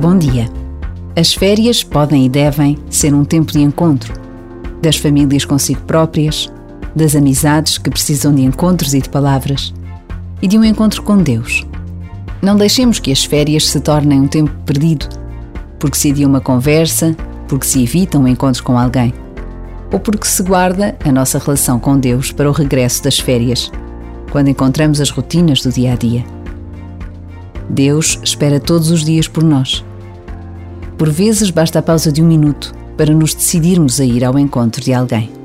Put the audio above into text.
Bom dia. As férias podem e devem ser um tempo de encontro das famílias consigo próprias, das amizades que precisam de encontros e de palavras e de um encontro com Deus. Não deixemos que as férias se tornem um tempo perdido, porque se adia uma conversa, porque se evita um encontro com alguém, ou porque se guarda a nossa relação com Deus para o regresso das férias, quando encontramos as rotinas do dia a dia. Deus espera todos os dias por nós. Por vezes basta a pausa de um minuto para nos decidirmos a ir ao encontro de alguém.